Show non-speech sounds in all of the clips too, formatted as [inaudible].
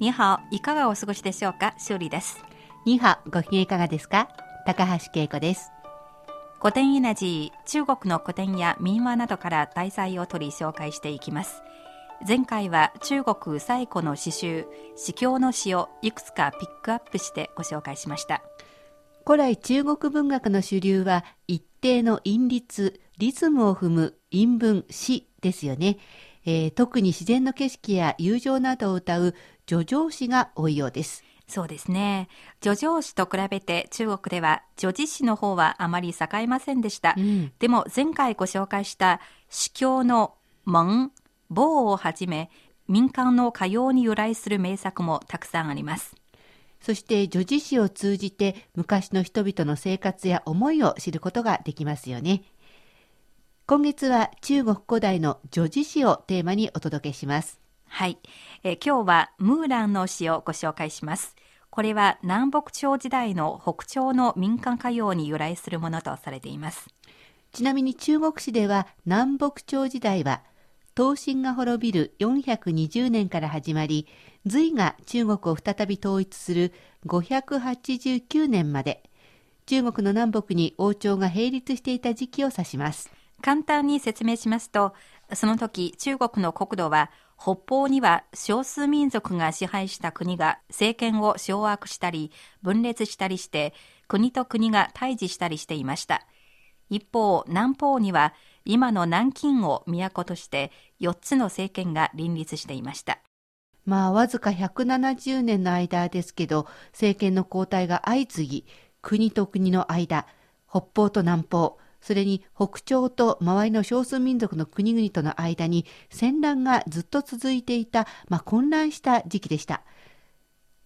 にはいかがお過ごしでしょうか？修理です。にはご機嫌いかがですか？高橋恵子です。古典エナジー、中国の古典や民話などから題材を取り紹介していきます。前回は中国最古の詩集、詩教の詩をいくつかピックアップしてご紹介しました。古来中国文学の主流は一定の韻律、リズムを踏む韻文、詩ですよね。えー、特に自然の景色や友情などを歌う叙情詩が多いようです。そうですね。叙情詩と比べて中国では叙事詩の方はあまり栄えませんでした。うん、でも前回ご紹介した詩教の門、棒をはじめ民間の歌謡に由来する名作もたくさんあります。そして叙事詩を通じて昔の人々の生活や思いを知ることができますよね。今月は中国古代の叙事詩をテーマにお届けします。はい、えー、今日はムーランの詩をご紹介します。これは南北朝時代の北朝の民間歌謡に由来するものとされています。ちなみに中国史では南北朝時代は東晋が滅びる420年から始まり、隋が中国を再び統一する589年まで、中国の南北に王朝が並立していた時期を指します。簡単に説明しますと、その時中国の国土は北方には少数民族が支配した国が政権を掌握したり分裂したりして国と国が対峙したりしていました。一方、南方には今の南京を都として4つの政権が林立していました。まあ、わずか170年の間ですけど、政権の交代が相次ぎ、国と国の間、北方と南方、それに北朝と周りの少数民族の国々との間に戦乱がずっと続いていた、まあ、混乱した時期でした。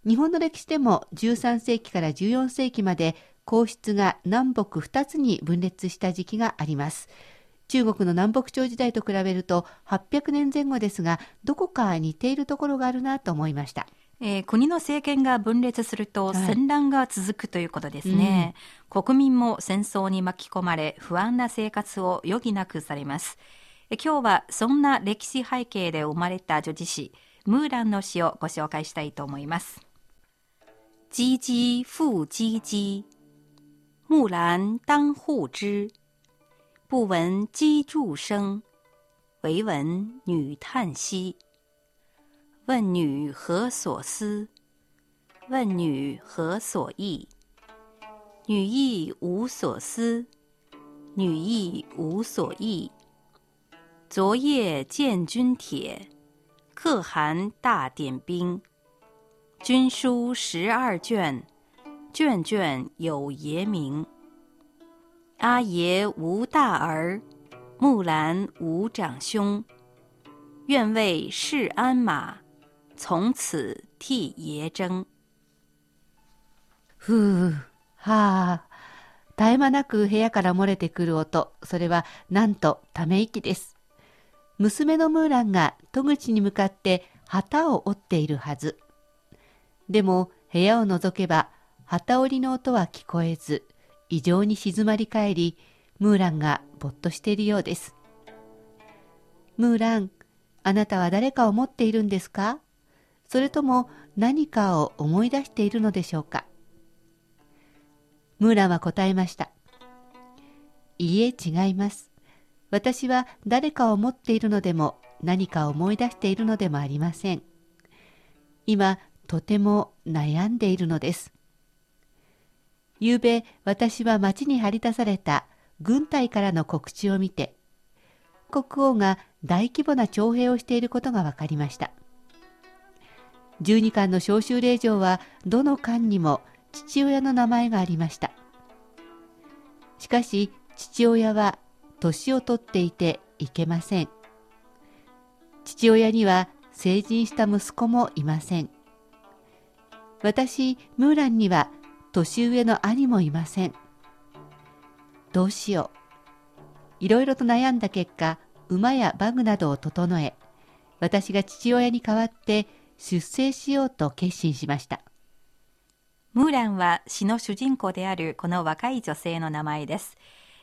日本の歴史でも13世紀から14世紀まで皇室が南北2つに分裂した時期があります。中国の南北朝時代と比べると800年前後ですが、どこか似ているところがあるなと思いました。えー、国の政権が分裂すると戦乱が続くということですね、はい、国民も戦争に巻き込まれ不安な生活を余儀なくされます、えー、今日はそんな歴史背景で生まれた女児詩ムーランの詩をご紹介したいと思います。唧唧复唧唧木兰当户织。不闻机杼声。惟闻女叹息问女何所思？问女何所忆？女亦无所思，女亦无所忆。昨夜见军帖，可汗大点兵。军书十二卷，卷卷有爷名。阿爷无大儿，木兰无长兄。愿为市鞍马。从此替爷争。ふう、はあ。絶え間なく部屋から漏れてくる音、それはなんとため息です。娘のムーランが戸口に向かって旗を折っているはず。でも部屋を覗けば旗折りの音は聞こえず、異常に静まり返り、ムーランがぼっとしているようです。ムーラン、あなたは誰かを持っているんですか？それとも何かを思い出しているのでしょうか？ムーランは答えました。いいえ違います。私は誰かを持っているのでも何かを思い出しているのでもありません。今、とても悩んでいるのです。昨べ私は町に張り出された軍隊からの告知を見て、国王が大規模な徴兵をしていることが分かりました。12巻の召集令状はどの巻にも父親の名前がありました。しかし父親は年を取っていていけません。父親には成人した息子もいません。私、ムーランには年上の兄もいません。どうしよう。いろいろと悩んだ結果、馬やバグなどを整え、私が父親に代わって出征しようと決心しました。ムーランは詩の主人公であるこの若い女性の名前です。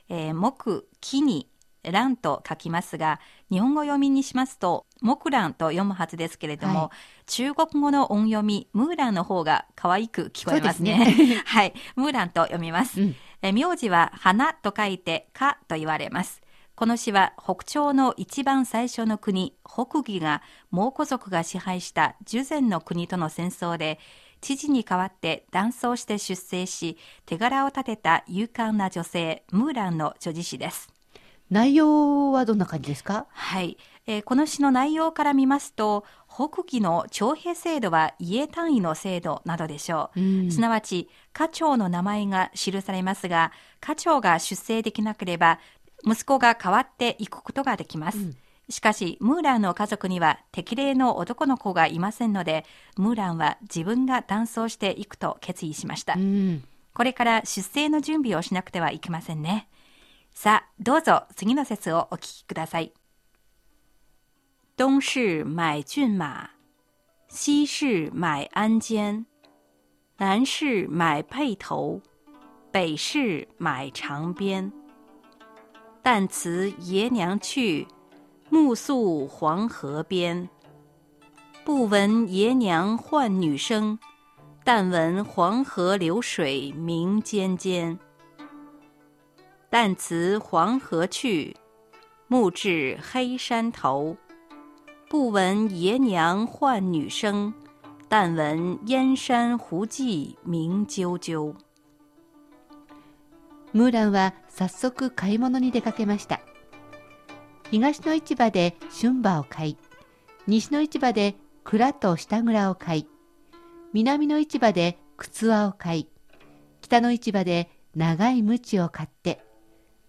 えー、木、木に蘭と書きますが、日本語読みにしますと、木蘭と読むはずですけれども、はい、中国語の音読み、ムーランの方が可愛く聞こえますね。すね [laughs] はい、ムーランと読みます。うん、え名字は花と書いて、かと言われます。この詩は北朝の一番最初の国、北義が蒙古族が支配した従前の国との戦争で、知事に代わって断層して出征し、手柄を立てた勇敢な女性、ムーランの女児詩です。内容はどんな感じですか？はい、えー、この詩の内容から見ますと北紀の徴兵制度は家単位の制度などでしょう、うん、すなわち課長の名前が記されますが課長が出征できなければ息子が代わっていくことができます、うんしかし、ムーランの家族には適齢の男の子がいませんので、ムーランは自分が断層していくと決意しました。うん、これから出征の準備をしなくてはいけませんね。さあ、どうぞ次の説をお聞きください。東市买骏马，西市买鞍鞯，南市买辔头，北市买长鞭。旦辞爷娘去，暮宿黄河边。不闻爷娘唤女声，但闻黄河流水鸣溅溅。旦辞黄河去，暮至黑山头。不闻爷娘唤女声，但闻燕山胡骑鸣啾啾。ムーランは早速買い物に出かけました。東の市場で春馬を買い、西の市場で蔵と下蔵を買い、南の市場で靴輪を買い、北の市場で長い鞭を買って、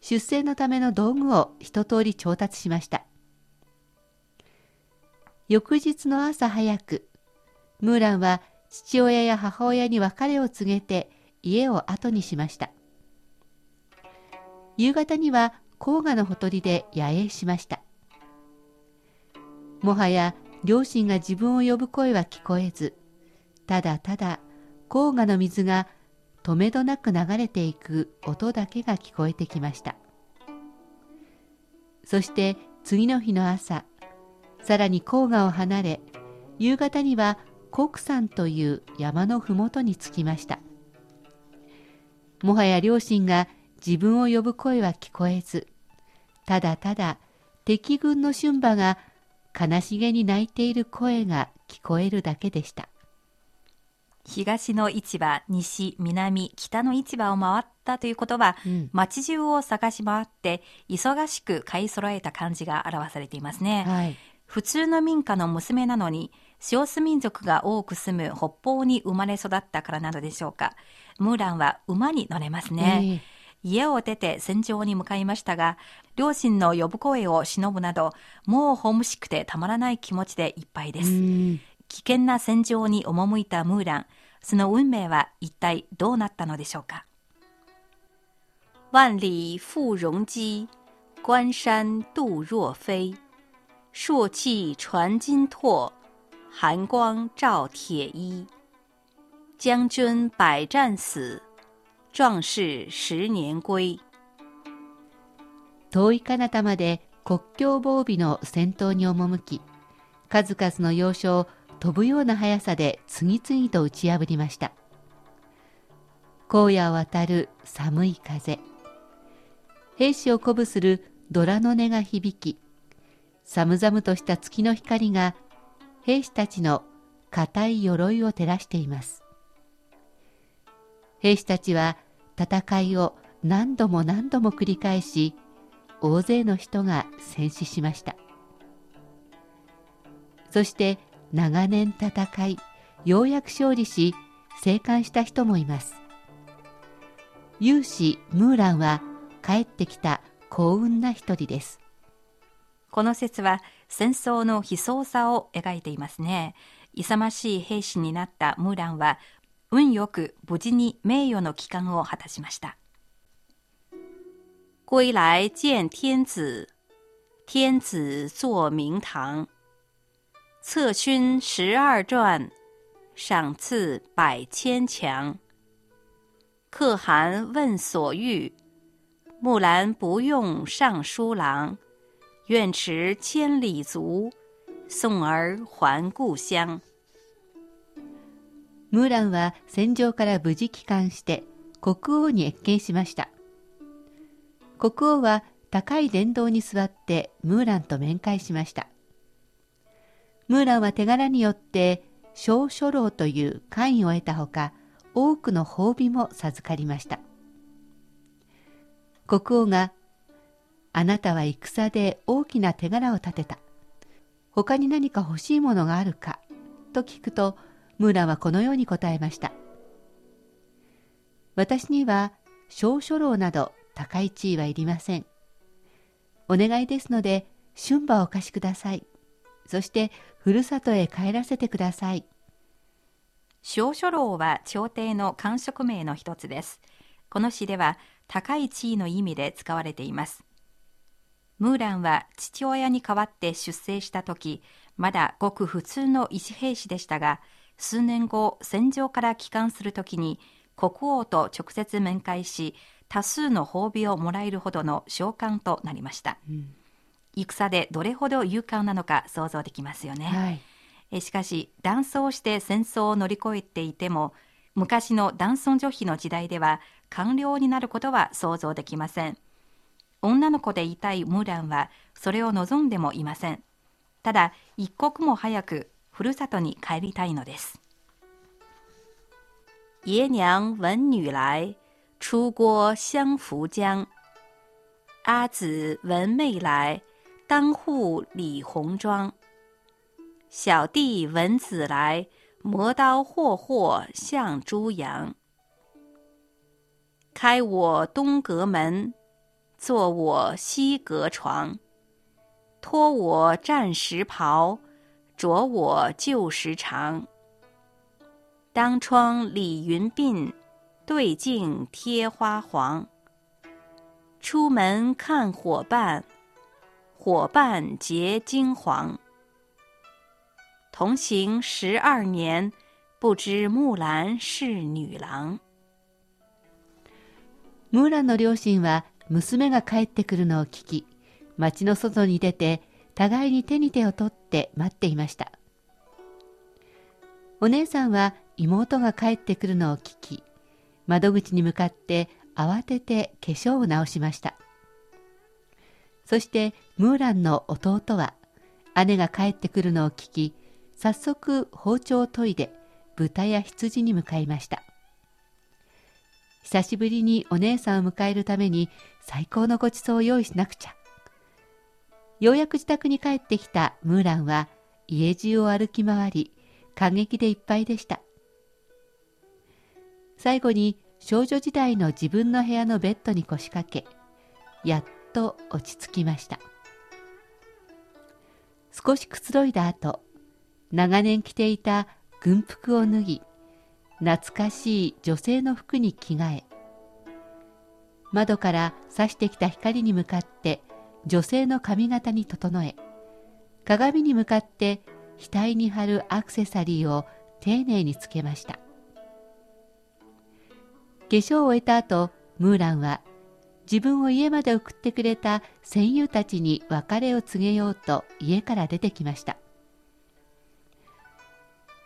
出征のための道具を一通り調達しました。翌日の朝早く、ムーランは父親や母親に別れを告げて家を後にしました。夕方には黄河のほとりで野営しました。もはや両親が自分を呼ぶ声は聞こえず、ただただ黄河の水が止めどなく流れていく音だけが聞こえてきましたそして次の日の朝さらに黄河を離れ夕方には国山という山の麓に着きましたもはや両親が自分を呼ぶ声は聞こえずただただ敵軍の春馬が悲しげに泣いている声が聞こえるだけでした東の市場、西、南、北の市場を回ったということは、うん、街中を探し回って、忙しく買い揃えた感じが表されていますね。はい、普通の民家の娘なのに、少数民族が多く住む北方に生まれ育ったからなどでしょうか。ムーランは馬に乗れますね。えー、家を出て戦場に向かいましたが、両親の呼ぶ声を忍ぶなど、もうホームシックでたまらない気持ちでいっぱいです。危険な戦場に赴いたムーラン。その運命は一体どうなったのでしょうか？万里赴戎机，关山度若飞。朔气传金柝，寒光照铁衣。将军百战死，壮士十年归。遠い彼方まで国境防備の戦闘に赴き、数々の要所を飛ぶような速さで次々と打ち破りました荒野を渡る寒い風兵士を鼓舞するドラの音が響き、寒々とした月の光が兵士たちの硬い鎧を照らしています。兵士たちは戦いを何度も何度も繰り返し、大勢の人が戦死しました。そして長年戦い、ようやく勝利し、生還した人もいます。勇士ムーランは帰ってきた幸運な一人です。この説は戦争の悲壮さを描いていますね。勇ましい兵士になったムーランは運よく無事に名誉の帰還を果たしました。归来见天子，天子坐明堂。策勋十二传，赏赐百千强。可汗问所欲，木兰不用尚书郎，愿驰千里足，送儿还故乡。ムーランは戦場から無事帰還して国王に謁見しました。国王は高い殿堂に座ってムーランと面会しました。ムーランは手柄によって小書老という官位を得たほか、多くの褒美も授かりました。国王が、あなたは戦で大きな手柄を立てた。他に何か欲しいものがあるかと聞くと、ムーランはこのように答えました。私には小書老など高い地位はいりません。お願いですので、春馬をお貸しください。そして、ふるさとへ帰らせてください。小書老は朝廷の官職名の一つです。この詩では高い地位の意味で使われています。ムーランは父親に代わって出征した時、まだごく普通の医師兵士でしたが、数年後、戦場から帰還するときに、国王と直接面会し、多数の褒美をもらえるほどの召喚となりました。うん、戦でどれほど勇敢なのか想像できますよね。はいしかし男装して戦争を乗り越えていても昔の男尊女卑の時代では官僚になることは想像できません女の子でいたいムーランはそれを望んでもいませんただ一刻も早くふるさとに帰りたいのです爷娘闻女来出郭相扶将阿子闻妹来当户理红妆小弟闻子来，磨刀霍霍向猪羊。开我东阁门，坐我西阁床。脱我战时袍， 着我旧时裳。当窗理云鬓，对镜贴花黄。出门看伙伴，伙伴结金黄。同行十二年，不知木蘭是女郎。ムーランの両親は娘が帰ってくるのを聞き、町の外に出て 互いに手に手を取って待っていました。お姉さんは妹が帰ってくるのを聞き、窓口に向かって慌てて化粧を直しました。そしてムーランの弟は姉が帰ってくるのを聞き、早速包丁を研いで豚や羊に向かいました久しぶりにお姉さんを迎えるために最高のごちそうを用意しなくちゃようやく自宅に帰ってきたムーランは家中を歩き回り感激でいっぱいでした。最後に少女時代の自分の部屋のベッドに腰掛けやっと落ち着きました。少しくつろいだ後長年着ていた軍服を脱ぎ懐かしい女性の服に着替え窓から差してきた光に向かって女性の髪型に整え鏡に向かって額に貼るアクセサリーを丁寧につけました。化粧を終えた後ムーランは自分を家まで送ってくれた戦友たちに別れを告げようと家から出てきました。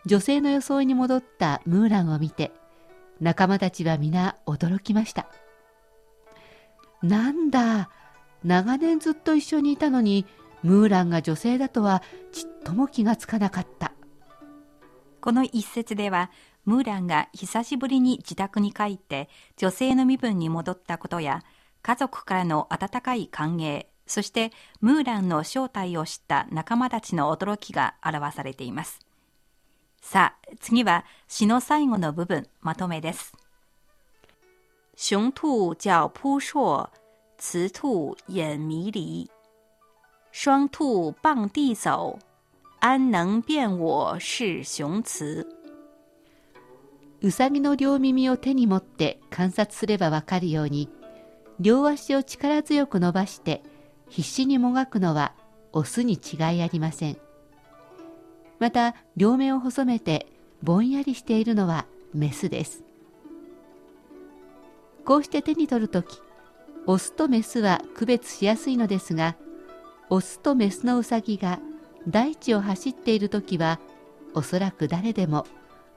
女性の装いに戻ったムーランを見て仲間たちは皆驚きました。なんだ、長年ずっと一緒にいたのに、ムーランが女性だとはちっとも気がつかなかった。この一節では、ムーランが久しぶりに自宅に帰って女性の身分に戻ったことや、家族からの温かい歓迎、そしてムーランの正体を知った仲間たちの驚きが表されています。さあ、次は詩の最後の部分、まとめです。雄兔脚扑朔，雌兔眼迷离。双兔傍地走，安能辨我是雄雌？うさぎの両耳を手に持って観察すればわかるように、両足を力強く伸ばして必死にもがくのはオスに違いありません。また、両目を細めてぼんやりしているのはメスです。こうして手に取るとき、オスとメスは区別しやすいのですが、オスとメスのウサギが大地を走っているときは、おそらく誰でも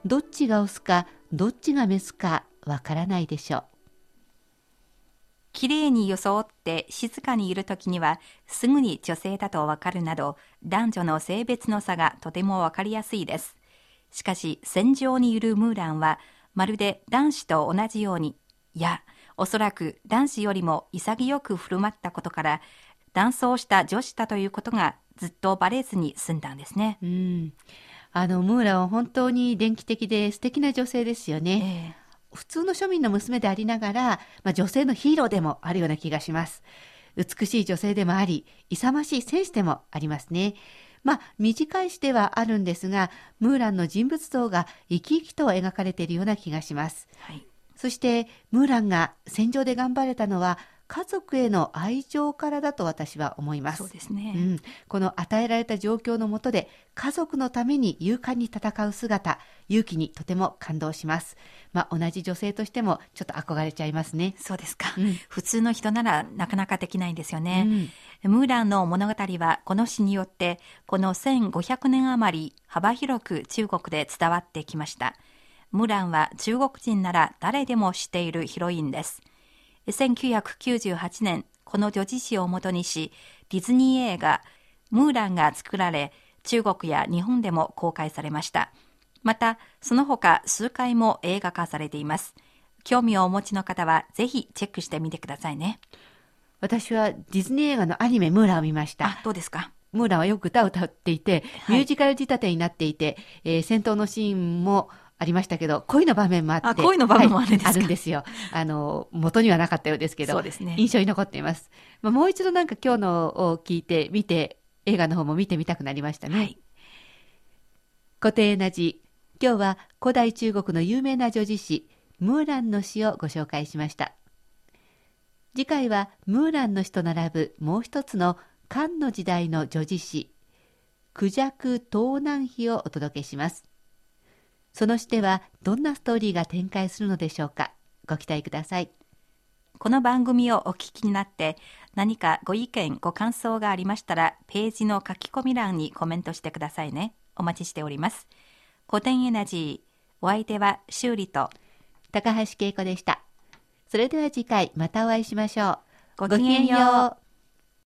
どっちがオスかどっちがメスかわからないでしょう。きれいに装って静かにいるときにはすぐに女性だとわかるなど男女の性別の差がとてもわかりやすいです。しかし戦場にいるムーランはまるで男子と同じようにいやおそらく男子よりも潔く振る舞ったことから男装した女子だということがずっとバレずに済んだんですね。うん。あの、ムーランは本当に電気的で素敵な女性ですよね。ええ普通の庶民の娘でありながら、まあ、女性のヒーローでもあるような気がします。美しい女性でもあり、勇ましい戦士でもありますね。まあ、短い詩ではあるんですが、ムーランの人物像が生き生きと描かれているような気がします。はい。そして、ムーランが戦場で頑張れたのは、家族への愛情からだと私は思います。そうですね。うん、この与えられた状況の下で家族のために勇敢に戦う姿、勇気にとても感動します。まあ、同じ女性としてもちょっと憧れちゃいますね。そうですか、うん普通の人ならなかなかできないんですよね。ムーランの物語はこの詩によってこの1500年余り幅広く中国で伝わってきました。ムーランは中国人なら誰でも知っているヒロインです。1998年、この女児誌をもとにし、ディズニー映画、ムーランが作られ、中国や日本でも公開されました。また、その他数回も映画化されています。興味をお持ちの方はぜひチェックしてみてくださいね。私はディズニー映画のアニメムーランを見ましたあ。、どうですか？ムーランはよく歌を歌っていて、はいミュージカル仕立てになっていて、えー戦闘のシーンもありましたけど、恋の場面もあって。あ恋の場面もあるんですか？はいあるんですよ。あの、元にはなかったようですけど、そうですね印象に残っています。まあ、もう一度なんか今日のを聞いて、見て、映画の方も見てみたくなりましたね。はい。固定な字。今日は古代中国の有名な女児詩、ムーランの詩をご紹介しました。次回はムーランの詩と並ぶもう一つの漢の時代の女児詩、クジャク東南碑をお届けします。その詩ではどんなストーリーが展開するのでしょうか？ご期待ください。この番組をお聞きになって何かご意見ご感想がありましたらページの書き込み欄にコメントしてくださいねお待ちしております古典エナジーお相手は修理と高橋恵子でした。それでは次回またお会いしましょう。ごきげんよう